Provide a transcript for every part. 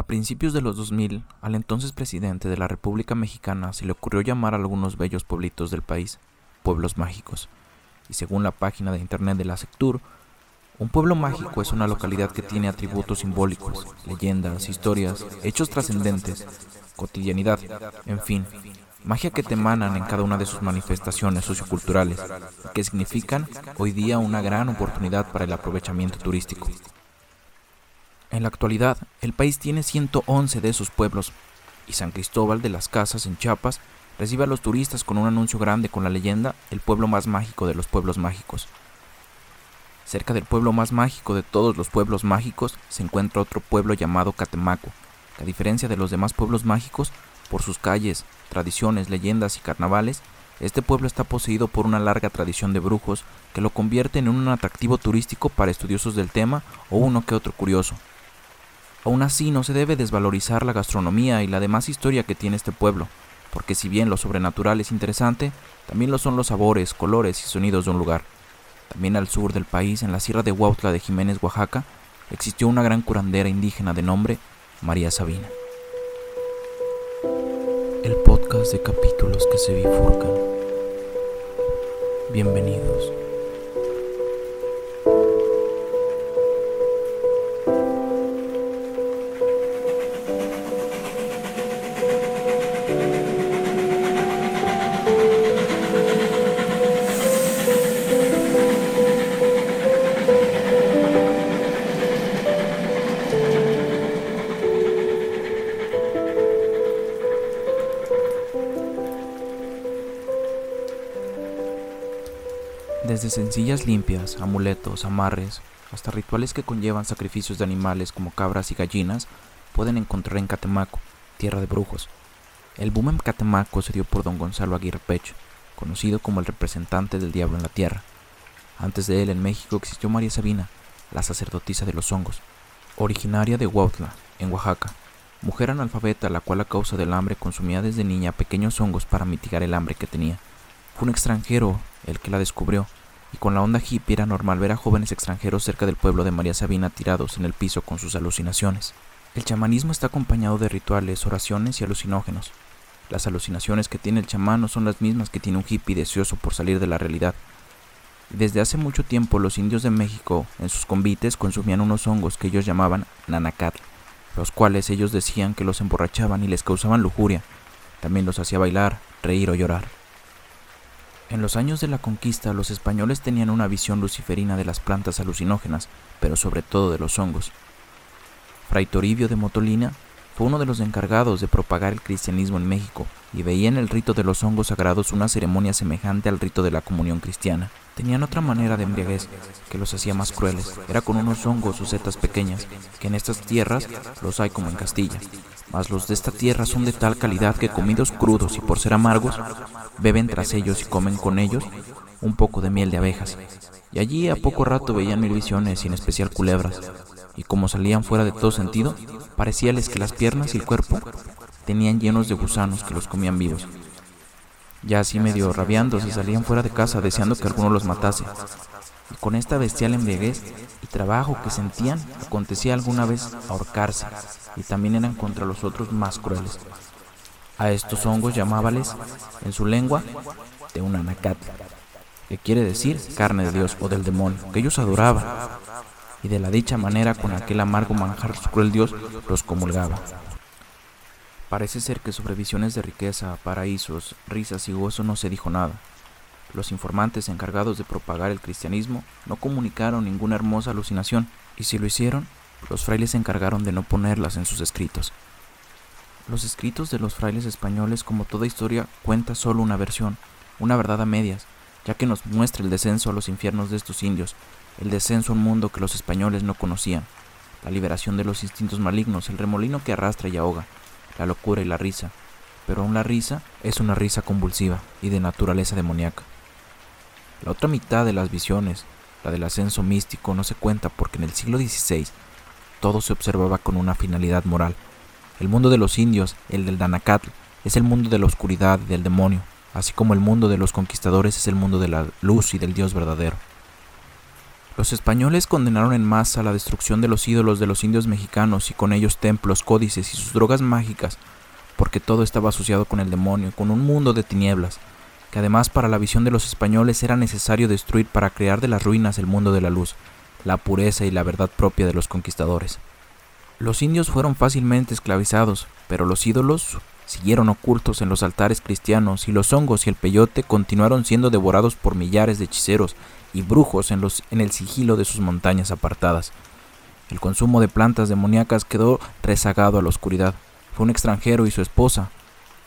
A principios de los 2000, al entonces presidente de la República Mexicana se le ocurrió llamar a algunos bellos pueblitos del país pueblos mágicos. Y según la página de internet de la Sectur, un pueblo mágico es una localidad que tiene atributos simbólicos, leyendas, historias, hechos trascendentes, cotidianidad, en fin, magia que te emanan en cada una de sus manifestaciones socioculturales, que significan hoy día una gran oportunidad para el aprovechamiento turístico. En la actualidad, el país tiene 111 de esos pueblos, y San Cristóbal de las Casas en Chiapas recibe a los turistas con un anuncio grande con la leyenda El pueblo más mágico de los pueblos mágicos. Cerca del pueblo más mágico de todos los pueblos mágicos se encuentra otro pueblo llamado Catemaco, a diferencia de los demás pueblos mágicos, por sus calles, tradiciones, leyendas y carnavales, este pueblo está poseído por una larga tradición de brujos que lo convierte en un atractivo turístico para estudiosos del tema o uno que otro curioso. Aún así no se debe desvalorizar la gastronomía y la demás historia que tiene este pueblo, porque si bien lo sobrenatural es interesante, también lo son los sabores, colores y sonidos de un lugar. También al sur del país, en la sierra de Huautla de Jiménez, Oaxaca, existió una gran curandera indígena de nombre María Sabina. El podcast de capítulos que se bifurcan. Bienvenidos. Sencillas limpias, amuletos, amarres, hasta rituales que conllevan sacrificios de animales como cabras y gallinas, pueden encontrar en Catemaco, tierra de brujos. El boom en Catemaco se dio por don Gonzalo Aguirre Pech, conocido como el representante del diablo en la tierra. Antes de él en México existió María Sabina, la sacerdotisa de los hongos, originaria de Huautla, en Oaxaca, mujer analfabeta la cual a causa del hambre consumía desde niña pequeños hongos para mitigar el hambre que tenía. Fue un extranjero el que la descubrió y con la onda hippie era normal ver a jóvenes extranjeros cerca del pueblo de María Sabina tirados en el piso con sus alucinaciones. El chamanismo está acompañado de rituales, oraciones y alucinógenos. Las alucinaciones que tiene el chamán no son las mismas que tiene un hippie deseoso por salir de la realidad. Desde hace mucho tiempo los indios de México en sus convites consumían unos hongos que ellos llamaban nanacatl, los cuales ellos decían que los emborrachaban y les causaban lujuria. También los hacía bailar, reír o llorar. En los años de la conquista los españoles tenían una visión luciferina de las plantas alucinógenas, pero sobre todo de los hongos. Fray Toribio de Motolina fue uno de los encargados de propagar el cristianismo en México y veía en el rito de los hongos sagrados una ceremonia semejante al rito de la comunión cristiana. Tenían otra manera de embriaguez que los hacía más crueles. Era con unos hongos o setas pequeñas, que en estas tierras los hay como en Castilla. Mas los de esta tierra son de tal calidad que comidos crudos y por ser amargos, beben tras ellos y comen con ellos un poco de miel de abejas. Y allí a poco rato veían mil visiones y en especial culebras. Y como salían fuera de todo sentido, parecíales que las piernas y el cuerpo tenían llenos de gusanos que los comían vivos. Ya así medio rabiando se salían fuera de casa deseando que alguno los matase. Y con esta bestial embriaguez y trabajo que sentían, acontecía alguna vez ahorcarse, y también eran contra los otros más crueles. A estos hongos llamábales, en su lengua, de un anacat, que quiere decir carne de Dios o del demonio, que ellos adoraban, y de la dicha manera con aquel amargo manjar su cruel Dios los comulgaba. Parece ser que sobre visiones de riqueza, paraísos, risas y gozo no se dijo nada. Los informantes encargados de propagar el cristianismo no comunicaron ninguna hermosa alucinación, y si lo hicieron, los frailes se encargaron de no ponerlas en sus escritos. Los escritos de los frailes españoles, como toda historia, cuenta solo una versión, una verdad a medias, ya que nos muestra el descenso a los infiernos de estos indios, el descenso a un mundo que los españoles no conocían, la liberación de los instintos malignos, el remolino que arrastra y ahoga, la locura y la risa, pero aún la risa es una risa convulsiva y de naturaleza demoníaca. La otra mitad de las visiones, la del ascenso místico, no se cuenta porque en el siglo XVI todo se observaba con una finalidad moral. El mundo de los indios, el del Danacatl, es el mundo de la oscuridad y del demonio, así como el mundo de los conquistadores es el mundo de la luz y del Dios verdadero. Los españoles condenaron en masa la destrucción de los ídolos de los indios mexicanos y con ellos templos, códices y sus drogas mágicas, porque todo estaba asociado con el demonio, con un mundo de tinieblas, que además para la visión de los españoles era necesario destruir para crear de las ruinas el mundo de la luz, la pureza y la verdad propia de los conquistadores. Los indios fueron fácilmente esclavizados, pero los ídolos siguieron ocultos en los altares cristianos y los hongos y el peyote continuaron siendo devorados por millares de hechiceros y brujos en, los, en el sigilo de sus montañas apartadas. El consumo de plantas demoníacas quedó rezagado a la oscuridad. Fue un extranjero y su esposa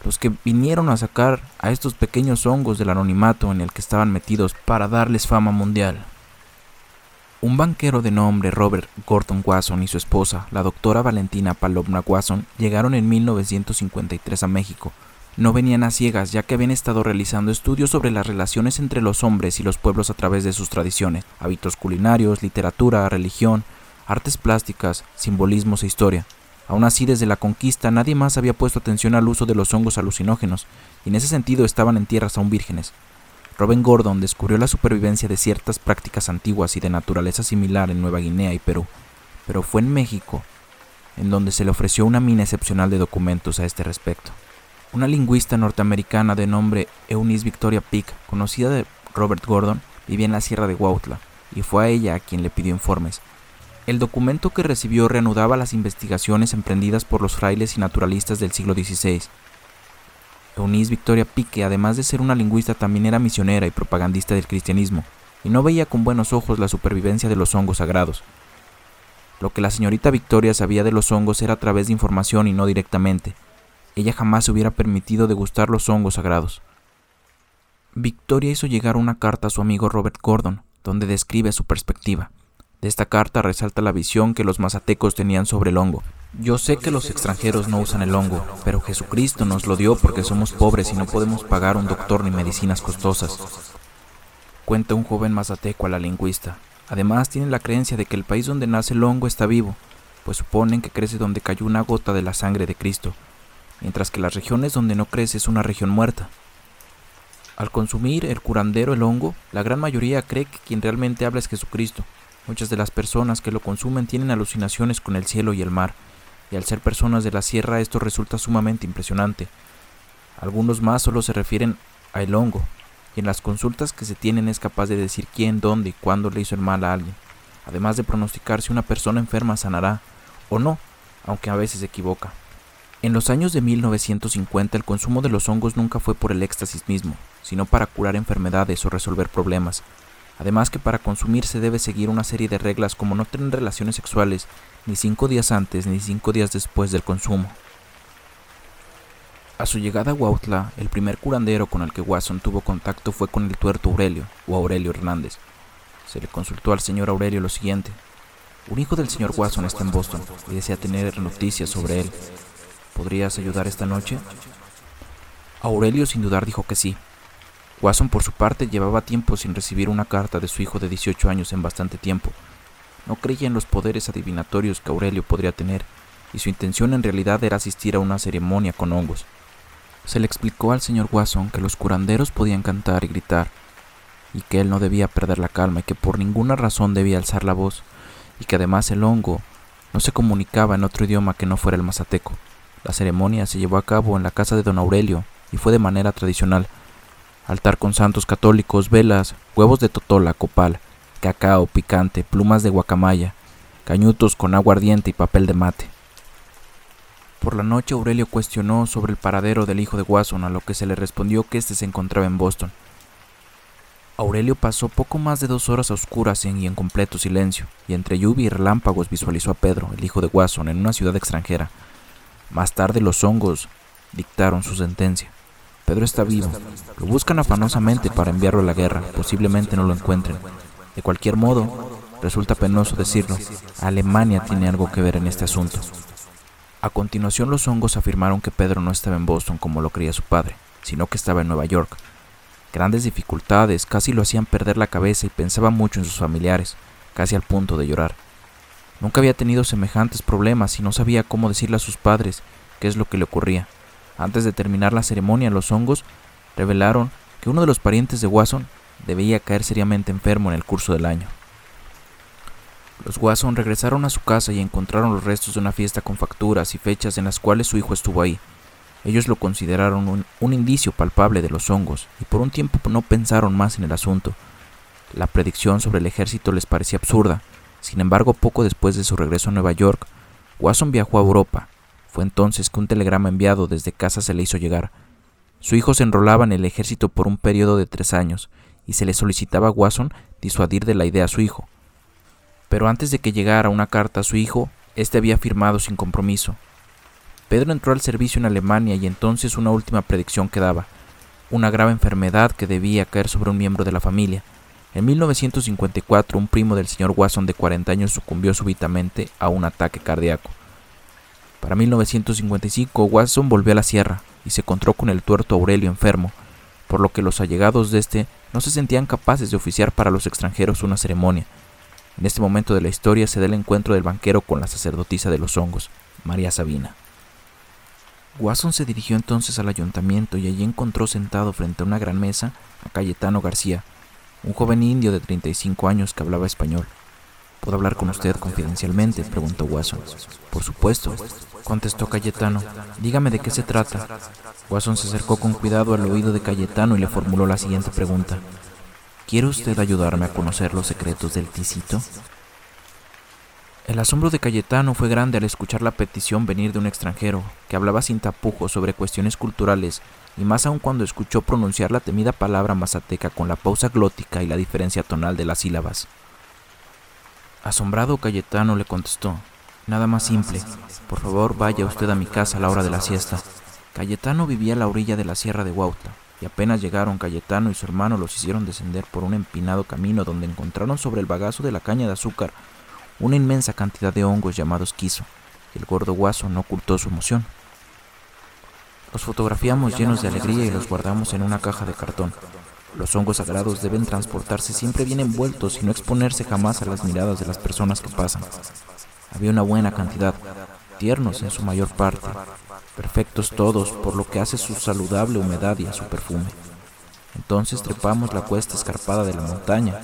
los que vinieron a sacar a estos pequeños hongos del anonimato en el que estaban metidos para darles fama mundial. Un banquero de nombre Robert Gordon Wasson y su esposa, la doctora Valentina Palomna Wasson, llegaron en 1953 a México. No venían a ciegas, ya que habían estado realizando estudios sobre las relaciones entre los hombres y los pueblos a través de sus tradiciones, hábitos culinarios, literatura, religión, artes plásticas, simbolismos e historia. Aún así, desde la conquista nadie más había puesto atención al uso de los hongos alucinógenos, y en ese sentido estaban en tierras aún vírgenes. Robin Gordon descubrió la supervivencia de ciertas prácticas antiguas y de naturaleza similar en Nueva Guinea y Perú, pero fue en México en donde se le ofreció una mina excepcional de documentos a este respecto. Una lingüista norteamericana de nombre Eunice Victoria Peak, conocida de Robert Gordon, vivía en la sierra de Huautla, y fue a ella a quien le pidió informes. El documento que recibió reanudaba las investigaciones emprendidas por los frailes y naturalistas del siglo XVI, Eunice Victoria Pique, además de ser una lingüista, también era misionera y propagandista del cristianismo, y no veía con buenos ojos la supervivencia de los hongos sagrados. Lo que la señorita Victoria sabía de los hongos era a través de información y no directamente. Ella jamás se hubiera permitido degustar los hongos sagrados. Victoria hizo llegar una carta a su amigo Robert Gordon, donde describe su perspectiva. De esta carta resalta la visión que los mazatecos tenían sobre el hongo, yo sé que los extranjeros no usan el hongo, pero Jesucristo nos lo dio porque somos pobres y no podemos pagar un doctor ni medicinas costosas. Cuenta un joven mazateco a la lingüista. Además tiene la creencia de que el país donde nace el hongo está vivo, pues suponen que crece donde cayó una gota de la sangre de Cristo, mientras que las regiones donde no crece es una región muerta. Al consumir el curandero el hongo, la gran mayoría cree que quien realmente habla es Jesucristo. Muchas de las personas que lo consumen tienen alucinaciones con el cielo y el mar, y al ser personas de la sierra esto resulta sumamente impresionante. Algunos más solo se refieren a el hongo, y en las consultas que se tienen es capaz de decir quién, dónde y cuándo le hizo el mal a alguien, además de pronosticar si una persona enferma sanará o no, aunque a veces se equivoca. En los años de 1950 el consumo de los hongos nunca fue por el éxtasis mismo, sino para curar enfermedades o resolver problemas, Además que para consumir se debe seguir una serie de reglas como no tener relaciones sexuales ni cinco días antes ni cinco días después del consumo. A su llegada a Huautla, el primer curandero con el que Watson tuvo contacto fue con el tuerto Aurelio, o Aurelio Hernández. Se le consultó al señor Aurelio lo siguiente. Un hijo del señor Watson está en Boston y desea tener noticias sobre él. ¿Podrías ayudar esta noche? Aurelio sin dudar dijo que sí, Watson, por su parte, llevaba tiempo sin recibir una carta de su hijo de 18 años en bastante tiempo. No creía en los poderes adivinatorios que Aurelio podría tener, y su intención en realidad era asistir a una ceremonia con hongos. Se le explicó al señor Watson que los curanderos podían cantar y gritar, y que él no debía perder la calma y que por ninguna razón debía alzar la voz, y que además el hongo no se comunicaba en otro idioma que no fuera el mazateco. La ceremonia se llevó a cabo en la casa de don Aurelio y fue de manera tradicional, altar con santos católicos, velas, huevos de totola, copal, cacao picante, plumas de guacamaya, cañutos con agua ardiente y papel de mate. Por la noche Aurelio cuestionó sobre el paradero del hijo de Watson, a lo que se le respondió que éste se encontraba en Boston. Aurelio pasó poco más de dos horas a oscuras y en completo silencio, y entre lluvia y relámpagos visualizó a Pedro, el hijo de Watson, en una ciudad extranjera. Más tarde los hongos dictaron su sentencia. Pedro está vivo. Lo buscan afanosamente para enviarlo a la guerra. Posiblemente no lo encuentren. De cualquier modo, resulta penoso decirlo, Alemania tiene algo que ver en este asunto. A continuación los hongos afirmaron que Pedro no estaba en Boston como lo creía su padre, sino que estaba en Nueva York. Grandes dificultades casi lo hacían perder la cabeza y pensaba mucho en sus familiares, casi al punto de llorar. Nunca había tenido semejantes problemas y no sabía cómo decirle a sus padres qué es lo que le ocurría. Antes de terminar la ceremonia, los hongos revelaron que uno de los parientes de Watson debía caer seriamente enfermo en el curso del año. Los Watson regresaron a su casa y encontraron los restos de una fiesta con facturas y fechas en las cuales su hijo estuvo ahí. Ellos lo consideraron un, indicio palpable de los hongos y por un tiempo no pensaron más en el asunto. La predicción sobre el ejército les parecía absurda. Sin embargo, poco después de su regreso a Nueva York, Watson viajó a Europa. Fue entonces que un telegrama enviado desde casa se le hizo llegar. Su hijo se enrolaba en el ejército por un periodo de tres años y se le solicitaba a Watson disuadir de la idea a su hijo. Pero antes de que llegara una carta a su hijo, éste había firmado sin compromiso. Pedro entró al servicio en Alemania y entonces una última predicción quedaba, una grave enfermedad que debía caer sobre un miembro de la familia. En 1954, un primo del señor Watson de 40 años sucumbió súbitamente a un ataque cardíaco. Para 1955, Watson volvió a la sierra y se encontró con el tuerto Aurelio enfermo, por lo que los allegados de este no se sentían capaces de oficiar para los extranjeros una ceremonia. En este momento de la historia se da el encuentro del banquero con la sacerdotisa de los hongos, María Sabina. Watson se dirigió entonces al ayuntamiento y allí encontró sentado frente a una gran mesa a Cayetano García, un joven indio de 35 años que hablaba español. ¿Puedo hablar con usted confidencialmente? preguntó Watson. Por supuesto, contestó Cayetano. Dígame de qué se trata. Watson se acercó con cuidado al oído de Cayetano y le formuló la siguiente pregunta. ¿Quiere usted ayudarme a conocer los secretos del Ticito? El asombro de Cayetano fue grande al escuchar la petición venir de un extranjero, que hablaba sin tapujos sobre cuestiones culturales, y más aún cuando escuchó pronunciar la temida palabra mazateca con la pausa glótica y la diferencia tonal de las sílabas. Asombrado, Cayetano le contestó, Nada más simple, por favor vaya usted a mi casa a la hora de la siesta. Cayetano vivía a la orilla de la sierra de Huautla, y apenas llegaron Cayetano y su hermano los hicieron descender por un empinado camino donde encontraron sobre el bagazo de la caña de azúcar una inmensa cantidad de hongos llamados quiso, el gordo guaso no ocultó su emoción. Los fotografiamos llenos de alegría y los guardamos en una caja de cartón. Los hongos sagrados deben transportarse siempre bien envueltos y no exponerse jamás a las miradas de las personas que pasan. Había una buena cantidad, tiernos en su mayor parte, perfectos todos, por lo que hace su saludable humedad y a su perfume. Entonces trepamos la cuesta escarpada de la montaña,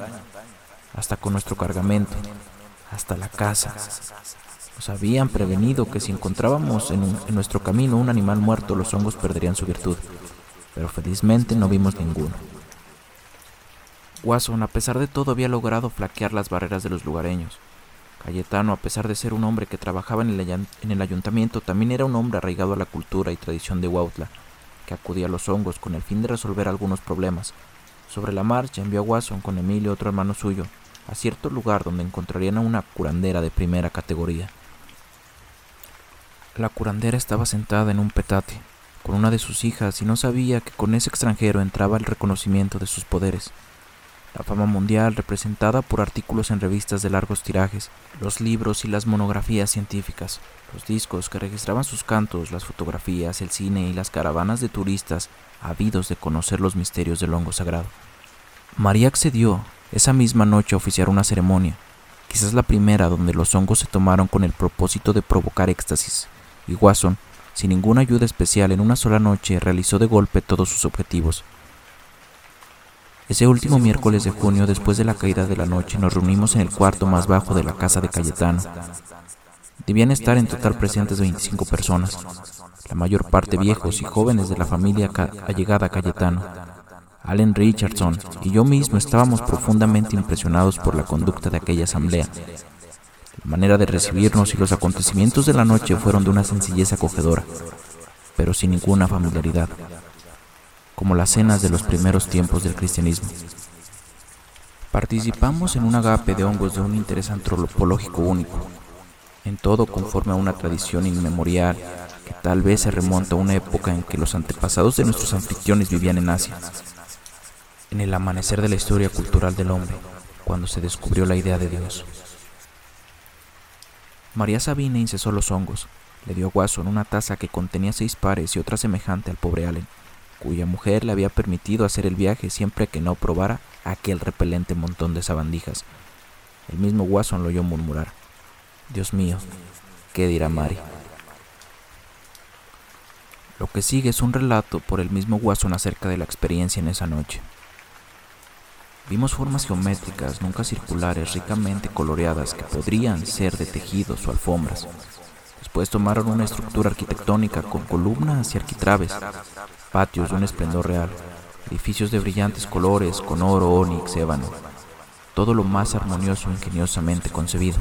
hasta con nuestro cargamento, hasta la casa. Nos habían prevenido que si encontrábamos en, nuestro camino un animal muerto, los hongos perderían su virtud, pero felizmente no vimos ninguno. Watson, a pesar de todo, había logrado flaquear las barreras de los lugareños. Cayetano, a pesar de ser un hombre que trabajaba en el, en el ayuntamiento, también era un hombre arraigado a la cultura y tradición de Huautla, que acudía a los hongos con el fin de resolver algunos problemas. Sobre la marcha envió a Watson con Emilio, otro hermano suyo, a cierto lugar donde encontrarían a una curandera de primera categoría. La curandera estaba sentada en un petate, con una de sus hijas, y no sabía que con ese extranjero entraba el reconocimiento de sus poderes la fama mundial representada por artículos en revistas de largos tirajes, los libros y las monografías científicas, los discos que registraban sus cantos, las fotografías, el cine y las caravanas de turistas ávidos de conocer los misterios del hongo sagrado. María accedió esa misma noche a oficiar una ceremonia, quizás la primera donde los hongos se tomaron con el propósito de provocar éxtasis, y Watson, sin ninguna ayuda especial en una sola noche, realizó de golpe todos sus objetivos. Ese último miércoles de junio, después de la caída de la noche, nos reunimos en el cuarto más bajo de la casa de Cayetano. Debían estar en total presentes 25 personas, la mayor parte viejos y jóvenes de la familia allegada a Cayetano. Allen Richardson y yo mismo estábamos profundamente impresionados por la conducta de aquella asamblea. La manera de recibirnos y los acontecimientos de la noche fueron de una sencillez acogedora, pero sin ninguna familiaridad como las cenas de los primeros tiempos del cristianismo. Participamos en un agape de hongos de un interés antropológico único, en todo conforme a una tradición inmemorial que tal vez se remonta a una época en que los antepasados de nuestros anfitriones vivían en Asia, en el amanecer de la historia cultural del hombre, cuando se descubrió la idea de Dios. María Sabina incesó los hongos, le dio a Watson una taza que contenía seis pares y otra semejante al pobre Allen, cuya mujer le había permitido hacer el viaje siempre que no probara aquel repelente montón de sabandijas. El mismo Watson lo oyó murmurar. Dios mío, ¿qué dirá Mari? Lo que sigue es un relato por el mismo Watson acerca de la experiencia en esa noche. Vimos formas geométricas, nunca circulares, ricamente coloreadas, que podrían ser de tejidos o alfombras. Después tomaron una estructura arquitectónica con columnas y arquitraves, patios de un esplendor real, edificios de brillantes colores con oro, ónix, ébano, todo lo más armonioso e ingeniosamente concebido,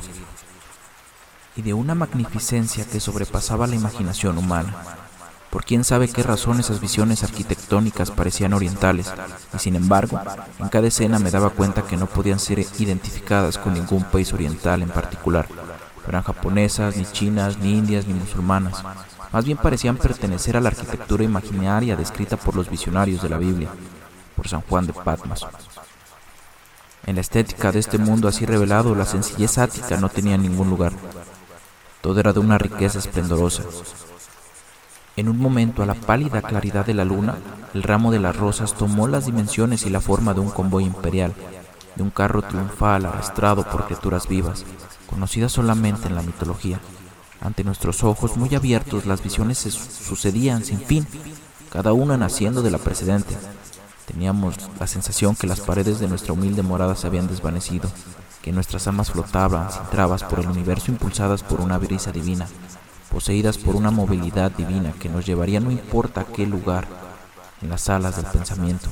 y de una magnificencia que sobrepasaba la imaginación humana. Por quién sabe qué razón esas visiones arquitectónicas parecían orientales, y sin embargo, en cada escena me daba cuenta que no podían ser identificadas con ningún país oriental en particular. No eran japonesas, ni chinas, ni indias, ni musulmanas. Más bien parecían pertenecer a la arquitectura imaginaria descrita por los visionarios de la Biblia, por San Juan de Patmos. En la estética de este mundo así revelado, la sencillez ática no tenía ningún lugar. Todo era de una riqueza esplendorosa, en un momento, a la pálida claridad de la luna, el ramo de las rosas tomó las dimensiones y la forma de un convoy imperial, de un carro triunfal arrastrado por criaturas vivas, conocidas solamente en la mitología. Ante nuestros ojos muy abiertos las visiones se sucedían sin fin, cada una naciendo de la precedente. Teníamos la sensación que las paredes de nuestra humilde morada se habían desvanecido, que nuestras almas flotaban sin trabas por el universo impulsadas por una brisa divina, poseídas por una movilidad divina que nos llevaría no importa a qué lugar, en las alas del pensamiento.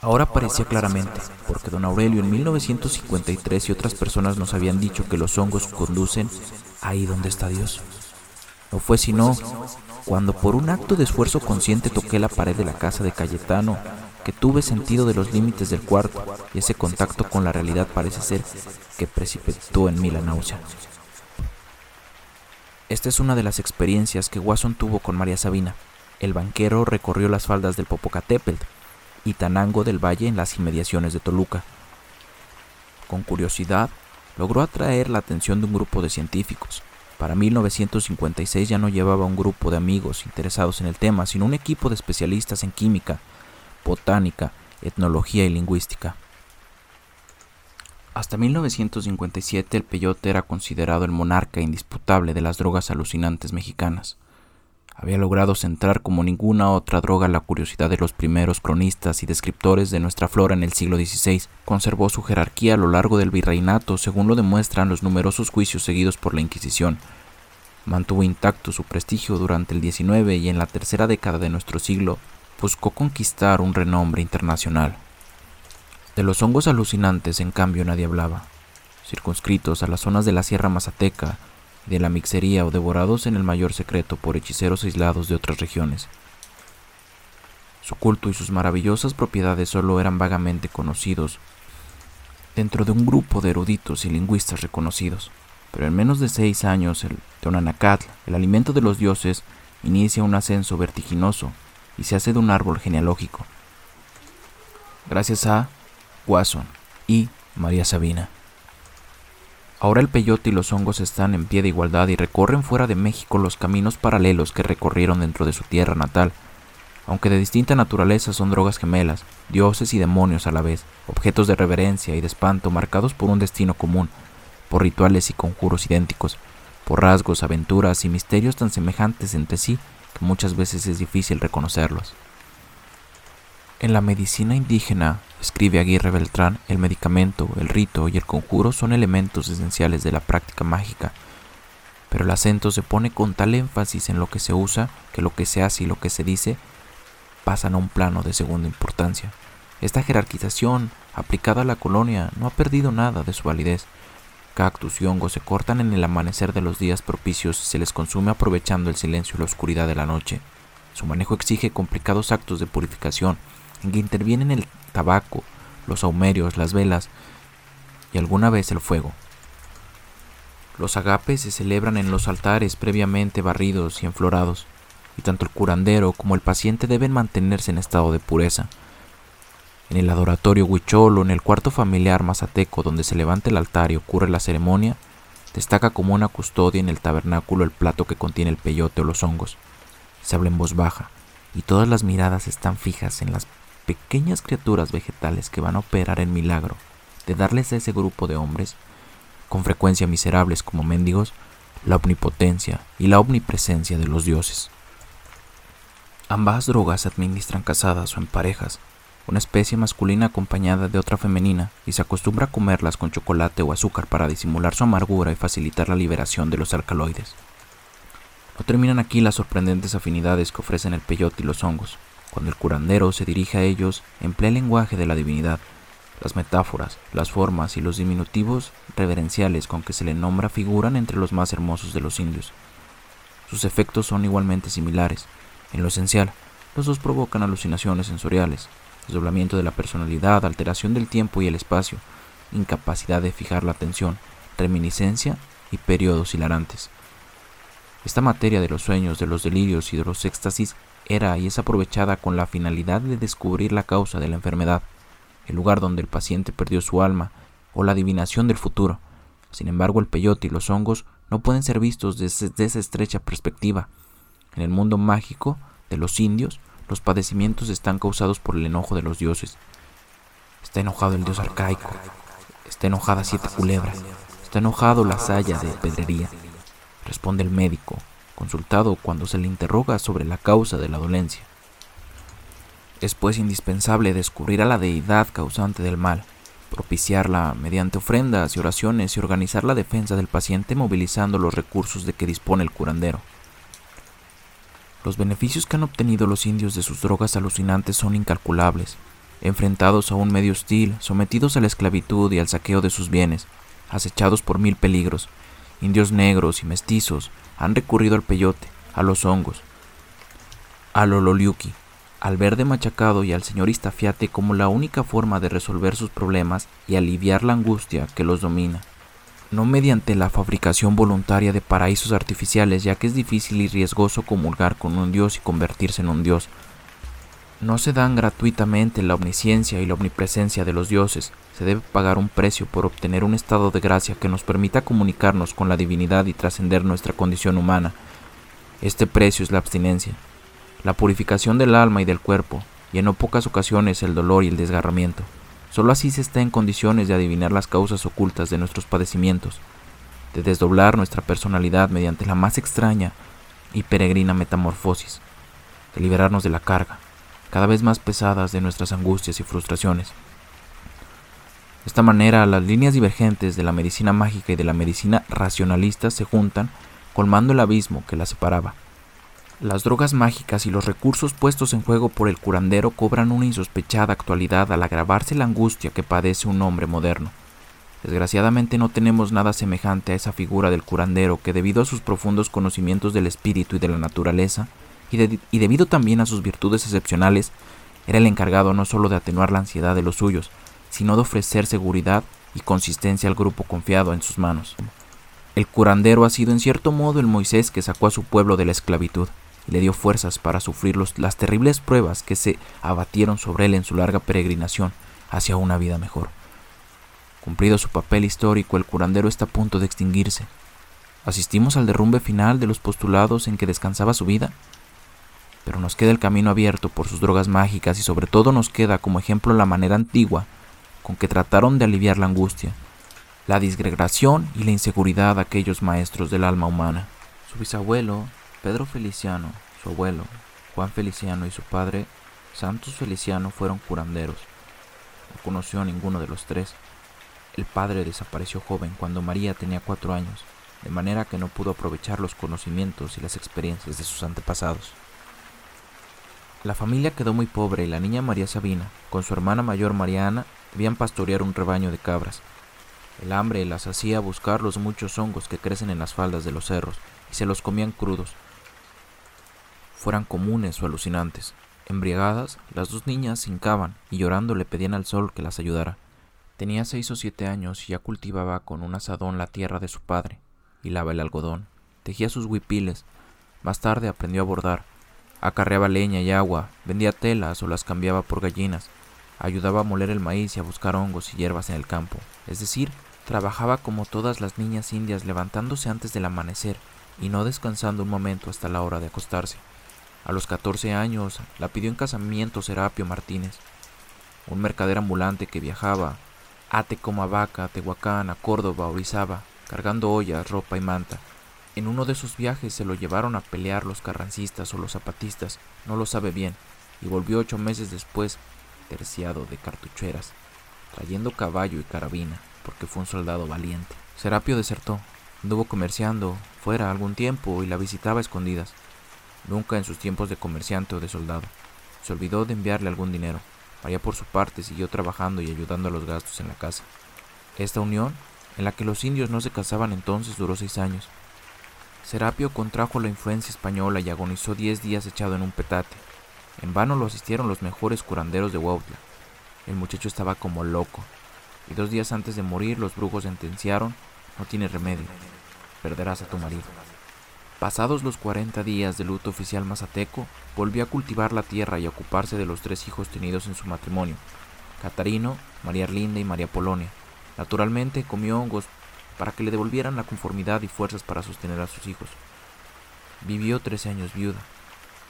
Ahora parecía claramente, porque don Aurelio en 1953 y otras personas nos habían dicho que los hongos conducen ahí donde está Dios. No fue sino cuando por un acto de esfuerzo consciente toqué la pared de la casa de Cayetano que tuve sentido de los límites del cuarto y ese contacto con la realidad parece ser que precipitó en mí la náusea. Esta es una de las experiencias que Wasson tuvo con María Sabina. El banquero recorrió las faldas del Popocatépetl y Tanango del Valle en las inmediaciones de Toluca. Con curiosidad, logró atraer la atención de un grupo de científicos. Para 1956 ya no llevaba un grupo de amigos interesados en el tema, sino un equipo de especialistas en química, botánica, etnología y lingüística. Hasta 1957 el peyote era considerado el monarca indisputable de las drogas alucinantes mexicanas. Había logrado centrar como ninguna otra droga la curiosidad de los primeros cronistas y descriptores de nuestra flora en el siglo XVI. Conservó su jerarquía a lo largo del virreinato, según lo demuestran los numerosos juicios seguidos por la Inquisición. Mantuvo intacto su prestigio durante el XIX y en la tercera década de nuestro siglo buscó conquistar un renombre internacional. De los hongos alucinantes, en cambio, nadie hablaba, circunscritos a las zonas de la Sierra Mazateca, de la mixería o devorados en el mayor secreto por hechiceros aislados de otras regiones. Su culto y sus maravillosas propiedades solo eran vagamente conocidos dentro de un grupo de eruditos y lingüistas reconocidos. Pero en menos de seis años, el Teonanacatl, el alimento de los dioses, inicia un ascenso vertiginoso y se hace de un árbol genealógico. Gracias a Wasson y María Sabina. Ahora el peyote y los hongos están en pie de igualdad y recorren fuera de México los caminos paralelos que recorrieron dentro de su tierra natal. Aunque de distinta naturaleza son drogas gemelas, dioses y demonios a la vez, objetos de reverencia y de espanto marcados por un destino común, por rituales y conjuros idénticos, por rasgos, aventuras y misterios tan semejantes entre sí que muchas veces es difícil reconocerlos. En la medicina indígena, escribe Aguirre Beltrán, el medicamento, el rito y el conjuro son elementos esenciales de la práctica mágica, pero el acento se pone con tal énfasis en lo que se usa que lo que se hace y lo que se dice pasan a un plano de segunda importancia. Esta jerarquización aplicada a la colonia no ha perdido nada de su validez. Cactus y hongos se cortan en el amanecer de los días propicios y se les consume aprovechando el silencio y la oscuridad de la noche. Su manejo exige complicados actos de purificación, en que intervienen el tabaco, los aumerios, las velas y alguna vez el fuego. Los agapes se celebran en los altares previamente barridos y enflorados, y tanto el curandero como el paciente deben mantenerse en estado de pureza. En el adoratorio huichol o en el cuarto familiar mazateco donde se levanta el altar y ocurre la ceremonia, destaca como una custodia en el tabernáculo el plato que contiene el peyote o los hongos. Se habla en voz baja, y todas las miradas están fijas en las pequeñas criaturas vegetales que van a operar el milagro de darles a ese grupo de hombres, con frecuencia miserables como mendigos, la omnipotencia y la omnipresencia de los dioses. Ambas drogas se administran casadas o en parejas, una especie masculina acompañada de otra femenina, y se acostumbra a comerlas con chocolate o azúcar para disimular su amargura y facilitar la liberación de los alcaloides. No terminan aquí las sorprendentes afinidades que ofrecen el peyote y los hongos. Cuando el curandero se dirige a ellos, emplea el lenguaje de la divinidad, las metáforas, las formas y los diminutivos reverenciales con que se le nombra figuran entre los más hermosos de los indios. Sus efectos son igualmente similares. En lo esencial, los dos provocan alucinaciones sensoriales, desdoblamiento de la personalidad, alteración del tiempo y el espacio, incapacidad de fijar la atención, reminiscencia y periodos hilarantes. Esta materia de los sueños, de los delirios y de los éxtasis era y es aprovechada con la finalidad de descubrir la causa de la enfermedad, el lugar donde el paciente perdió su alma o la adivinación del futuro. Sin embargo, el peyote y los hongos no pueden ser vistos desde, esa estrecha perspectiva. En el mundo mágico de los indios, los padecimientos están causados por el enojo de los dioses. Está enojado el dios arcaico. Está enojada siete culebras. Está enojado la saya de pedrería. Responde el médico, consultado cuando se le interroga sobre la causa de la dolencia. Es pues indispensable descubrir a la deidad causante del mal, propiciarla mediante ofrendas y oraciones y organizar la defensa del paciente movilizando los recursos de que dispone el curandero. Los beneficios que han obtenido los indios de sus drogas alucinantes son incalculables. Enfrentados a un medio hostil, sometidos a la esclavitud y al saqueo de sus bienes, acechados por mil peligros, indios negros y mestizos han recurrido al peyote, a los hongos, al ololiuki, al verde machacado y al señor Istafiate como la única forma de resolver sus problemas y aliviar la angustia que los domina no mediante la fabricación voluntaria de paraísos artificiales, ya que es difícil y riesgoso comulgar con un dios y convertirse en un dios. No se dan gratuitamente la omnisciencia y la omnipresencia de los dioses, se debe pagar un precio por obtener un estado de gracia que nos permita comunicarnos con la divinidad y trascender nuestra condición humana. Este precio es la abstinencia, la purificación del alma y del cuerpo, y en no pocas ocasiones el dolor y el desgarramiento. Solo así se está en condiciones de adivinar las causas ocultas de nuestros padecimientos, de desdoblar nuestra personalidad mediante la más extraña y peregrina metamorfosis, de liberarnos de la carga, cada vez más pesadas de nuestras angustias y frustraciones. De esta manera, las líneas divergentes de la medicina mágica y de la medicina racionalista se juntan, colmando el abismo que las separaba. Las drogas mágicas y los recursos puestos en juego por el curandero cobran una insospechada actualidad al agravarse la angustia que padece un hombre moderno. Desgraciadamente no tenemos nada semejante a esa figura del curandero que debido a sus profundos conocimientos del espíritu y de la naturaleza, y, y debido también a sus virtudes excepcionales, era el encargado no solo de atenuar la ansiedad de los suyos, sino de ofrecer seguridad y consistencia al grupo confiado en sus manos. El curandero ha sido en cierto modo el Moisés que sacó a su pueblo de la esclavitud le dio fuerzas para sufrir las terribles pruebas que se abatieron sobre él en su larga peregrinación hacia una vida mejor. Cumplido su papel histórico, el curandero está a punto de extinguirse. ¿Asistimos al derrumbe final de los postulados en que descansaba su vida? Pero nos queda el camino abierto por sus drogas mágicas y sobre todo nos queda como ejemplo la manera antigua con que trataron de aliviar la angustia, la disgregación y la inseguridad de aquellos maestros del alma humana. Su bisabuelo, Pedro Feliciano, su abuelo, Juan Feliciano y su padre, Santos Feliciano, fueron curanderos. No conoció a ninguno de los tres. El padre desapareció joven cuando María tenía cuatro años, de manera que no pudo aprovechar los conocimientos y las experiencias de sus antepasados. La familia quedó muy pobre y la niña María Sabina, con su hermana mayor Mariana, debían pastorear un rebaño de cabras. El hambre las hacía buscar los muchos hongos que crecen en las faldas de los cerros y se los comían crudos, fueran comunes o alucinantes. Embriagadas, las dos niñas se hincaban y llorando le pedían al sol que las ayudara. Tenía seis o siete años y ya cultivaba con un asadón la tierra de su padre, hilaba el algodón, tejía sus huipiles, más tarde aprendió a bordar, acarreaba leña y agua, vendía telas o las cambiaba por gallinas, ayudaba a moler el maíz y a buscar hongos y hierbas en el campo, es decir, trabajaba como todas las niñas indias levantándose antes del amanecer y no descansando un momento hasta la hora de acostarse. A los 14 años la pidió en casamiento Serapio Martínez, un mercader ambulante que viajaba a Tecomabaca, a Tehuacán, a Córdoba, Orizaba, cargando ollas, ropa y manta. En uno de sus viajes se lo llevaron a pelear los carrancistas o los zapatistas, no lo sabe bien, y volvió ocho meses después terciado de cartucheras, trayendo caballo y carabina, porque fue un soldado valiente. Serapio desertó, anduvo comerciando fuera algún tiempo y la visitaba a escondidas, nunca en sus tiempos de comerciante o de soldado. Se olvidó de enviarle algún dinero. María por su parte siguió trabajando y ayudando a los gastos en la casa. Esta unión, en la que los indios no se casaban entonces, duró seis años. Serapio contrajo la influencia española y agonizó diez días echado en un petate. En vano lo asistieron los mejores curanderos de Huautla. El muchacho estaba como loco, y dos días antes de morir los brujos sentenciaron, no tiene remedio, perderás a tu marido. Pasados los cuarenta días de luto oficial mazateco, volvió a cultivar la tierra y ocuparse de los tres hijos tenidos en su matrimonio, Catarino, María Arlinda y María Polonia. Naturalmente comió hongos para que le devolvieran la conformidad y fuerzas para sostener a sus hijos. Vivió trece años viuda,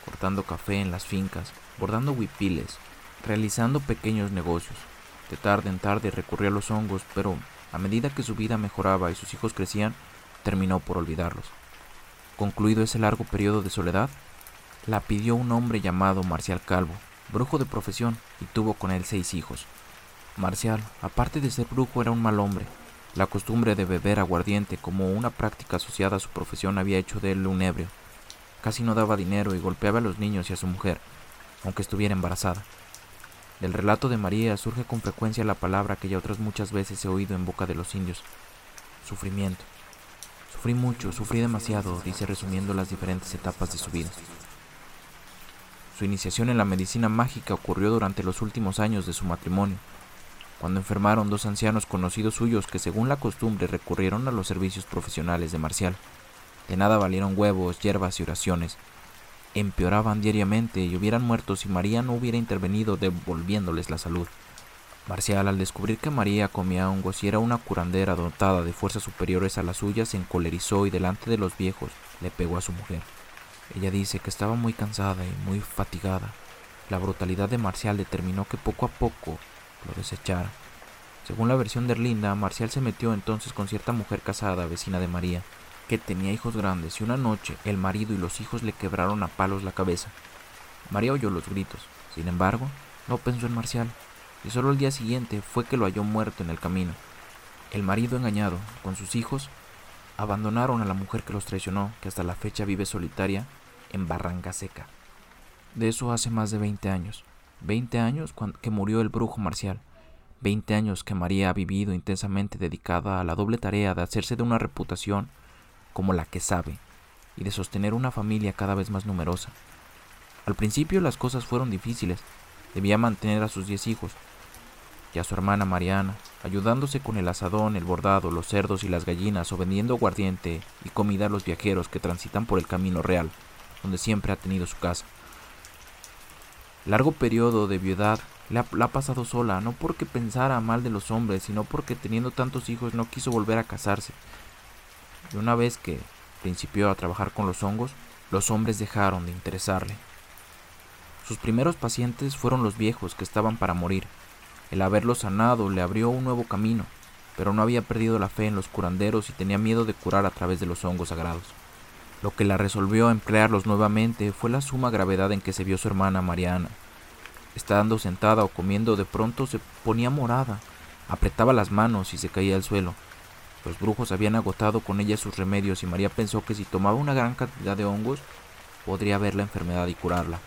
cortando café en las fincas, bordando huipiles, realizando pequeños negocios. De tarde en tarde recurrió a los hongos, pero a medida que su vida mejoraba y sus hijos crecían, terminó por olvidarlos. Concluido ese largo periodo de soledad, la pidió un hombre llamado Marcial Calvo, brujo de profesión, y tuvo con él seis hijos. Marcial, aparte de ser brujo, era un mal hombre. La costumbre de beber aguardiente como una práctica asociada a su profesión había hecho de él un ebrio, Casi no daba dinero y golpeaba a los niños y a su mujer, aunque estuviera embarazada. Del relato de María surge con frecuencia la palabra que ya otras muchas veces he oído en boca de los indios, sufrimiento. Sufrí mucho, sufrí demasiado, dice resumiendo las diferentes etapas de su vida. Su iniciación en la medicina mágica ocurrió durante los últimos años de su matrimonio, cuando enfermaron dos ancianos conocidos suyos que según la costumbre recurrieron a los servicios profesionales de Marcial. De nada valieron huevos, hierbas y oraciones. Empeoraban diariamente y hubieran muerto si María no hubiera intervenido devolviéndoles la salud. Marcial, al descubrir que María comía hongos y era una curandera dotada de fuerzas superiores a las suyas, se encolerizó y delante de los viejos le pegó a su mujer. Ella dice que estaba muy cansada y muy fatigada. La brutalidad de Marcial determinó que poco a poco lo desechara. Según la versión de Erlinda, Marcial se metió entonces con cierta mujer casada, vecina de María, que tenía hijos grandes y una noche el marido y los hijos le quebraron a palos la cabeza. María oyó los gritos. Sin embargo, no pensó en Marcial y solo el día siguiente fue que lo halló muerto en el camino. El marido engañado, con sus hijos, abandonaron a la mujer que los traicionó, que hasta la fecha vive solitaria en Barranca Seca. De eso hace más de 20 años. 20 años que murió el brujo Marcial. 20 años que María ha vivido intensamente dedicada a la doble tarea de hacerse de una reputación como la que sabe, y de sostener una familia cada vez más numerosa. Al principio las cosas fueron difíciles, debía mantener a sus diez hijos, y a su hermana Mariana, ayudándose con el asadón, el bordado, los cerdos y las gallinas, o vendiendo aguardiente y comida a los viajeros que transitan por el camino real, donde siempre ha tenido su casa. Largo periodo de viudad la, la, ha pasado sola, no porque pensara mal de los hombres, sino porque teniendo tantos hijos no quiso volver a casarse, y una vez que principió a trabajar con los hongos, los hombres dejaron de interesarle. Sus primeros pacientes fueron los viejos que estaban para morir. El haberlos sanado le abrió un nuevo camino, pero no había perdido la fe en los curanderos y tenía miedo de curar a través de los hongos sagrados. Lo que la resolvió a emplearlos nuevamente fue la suma gravedad en que se vio su hermana Mariana. Estando sentada o comiendo, de pronto se ponía morada, apretaba las manos y se caía al suelo. Los brujos habían agotado con ella sus remedios y María pensó que si tomaba una gran cantidad de hongos podría ver la enfermedad y curarla.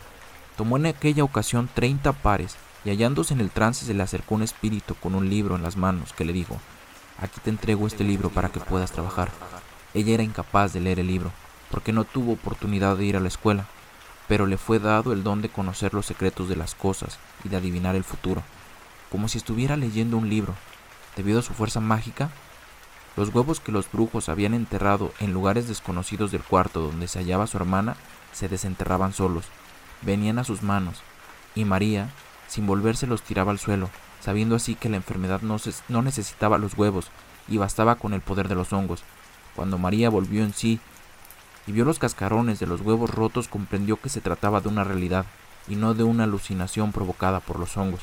Tomó en aquella ocasión treinta pares y hallándose en el trance se le acercó un espíritu con un libro en las manos que le dijo, aquí te entrego este libro para que puedas trabajar. Ella era incapaz de leer el libro, porque no tuvo oportunidad de ir a la escuela, pero le fue dado el don de conocer los secretos de las cosas y de adivinar el futuro, como si estuviera leyendo un libro. Debido a su fuerza mágica, los huevos que los brujos habían enterrado en lugares desconocidos del cuarto donde se hallaba su hermana se desenterraban solos, venían a sus manos, y María, sin volverse, los tiraba al suelo, sabiendo así que la enfermedad no, no necesitaba los huevos y bastaba con el poder de los hongos. Cuando María volvió en sí vio los cascarones de los huevos rotos, comprendió que se trataba de una realidad y no de una alucinación provocada por los hongos.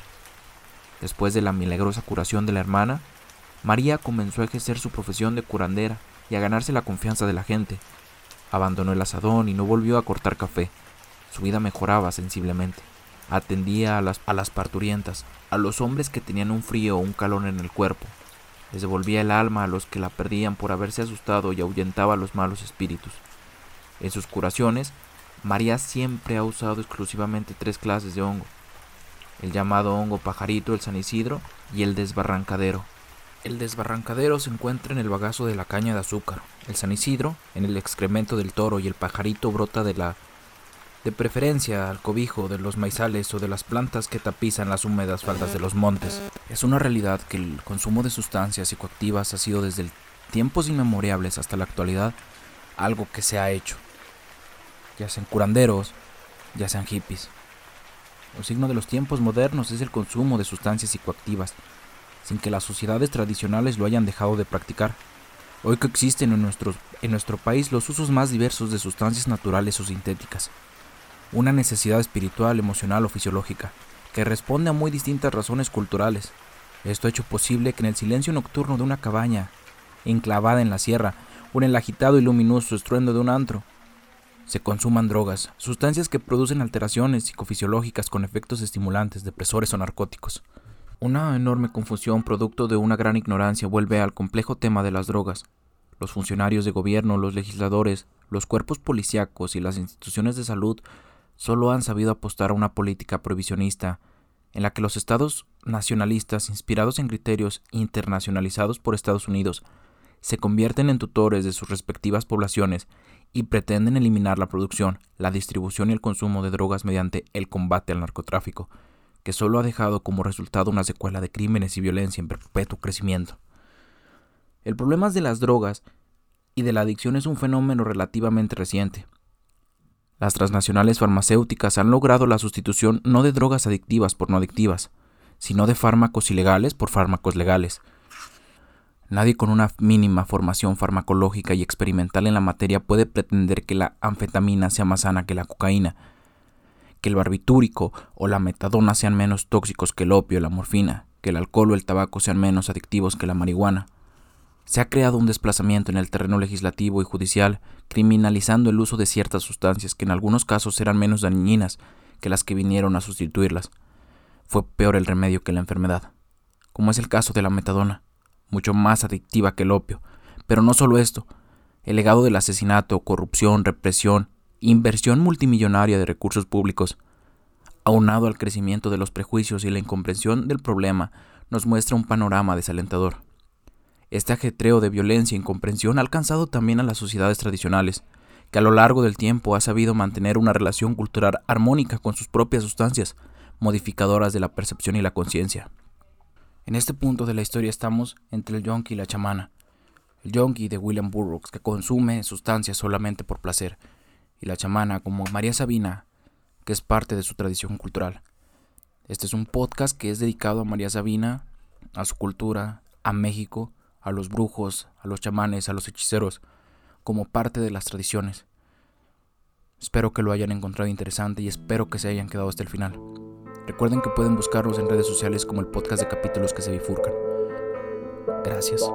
Después de la milagrosa curación de la hermana, María comenzó a ejercer su profesión de curandera y a ganarse la confianza de la gente. Abandonó el asadón y no volvió a cortar café. Su vida mejoraba sensiblemente. atendía a las, a las parturientas, a los hombres que tenían un frío o un calor en el cuerpo, les devolvía el alma a los que la perdían por haberse asustado y ahuyentaba a los malos espíritus. En sus curaciones, María siempre ha usado exclusivamente tres clases de hongo, el llamado hongo pajarito, el San Isidro y el desbarrancadero. El desbarrancadero se encuentra en el bagazo de la caña de azúcar, el San Isidro en el excremento del toro y el pajarito brota de la de preferencia al cobijo de los maizales o de las plantas que tapizan las húmedas faldas de los montes. Es una realidad que el consumo de sustancias psicoactivas ha sido desde tiempos inmemoriales hasta la actualidad algo que se ha hecho, ya sean curanderos, ya sean hippies. El signo de los tiempos modernos es el consumo de sustancias psicoactivas, sin que las sociedades tradicionales lo hayan dejado de practicar. Hoy que existen en, en nuestro país los usos más diversos de sustancias naturales o sintéticas, una necesidad espiritual, emocional o fisiológica, que responde a muy distintas razones culturales. Esto ha hecho posible que en el silencio nocturno de una cabaña, enclavada en la sierra, o en el agitado y luminoso estruendo de un antro, se consuman drogas, sustancias que producen alteraciones psicofisiológicas con efectos estimulantes, depresores o narcóticos. Una enorme confusión producto de una gran ignorancia vuelve al complejo tema de las drogas. Los funcionarios de gobierno, los legisladores, los cuerpos policíacos y las instituciones de salud solo han sabido apostar a una política prohibicionista en la que los estados nacionalistas, inspirados en criterios internacionalizados por Estados Unidos, se convierten en tutores de sus respectivas poblaciones y pretenden eliminar la producción, la distribución y el consumo de drogas mediante el combate al narcotráfico, que solo ha dejado como resultado una secuela de crímenes y violencia en perpetuo crecimiento. El problema de las drogas y de la adicción es un fenómeno relativamente reciente, las transnacionales farmacéuticas han logrado la sustitución no de drogas adictivas por no adictivas, sino de fármacos ilegales por fármacos legales. Nadie con una mínima formación farmacológica y experimental en la materia puede pretender que la anfetamina sea más sana que la cocaína, que el barbitúrico o la metadona sean menos tóxicos que el opio o la morfina, que el alcohol o el tabaco sean menos adictivos que la marihuana. Se ha creado un desplazamiento en el terreno legislativo y judicial, criminalizando el uso de ciertas sustancias que en algunos casos eran menos dañinas que las que vinieron a sustituirlas. Fue peor el remedio que la enfermedad, como es el caso de la metadona, mucho más adictiva que el opio. Pero no solo esto, el legado del asesinato, corrupción, represión, inversión multimillonaria de recursos públicos, aunado al crecimiento de los prejuicios y la incomprensión del problema, nos muestra un panorama desalentador. Este ajetreo de violencia e incomprensión ha alcanzado también a las sociedades tradicionales, que a lo largo del tiempo ha sabido mantener una relación cultural armónica con sus propias sustancias, modificadoras de la percepción y la conciencia. En este punto de la historia estamos entre el yonki y la chamana. El yonki de William Burroughs, que consume sustancias solamente por placer, y la chamana como María Sabina, que es parte de su tradición cultural. Este es un podcast que es dedicado a María Sabina, a su cultura, a México a los brujos, a los chamanes, a los hechiceros, como parte de las tradiciones. Espero que lo hayan encontrado interesante y espero que se hayan quedado hasta el final. Recuerden que pueden buscarlos en redes sociales como el podcast de capítulos que se bifurcan. Gracias.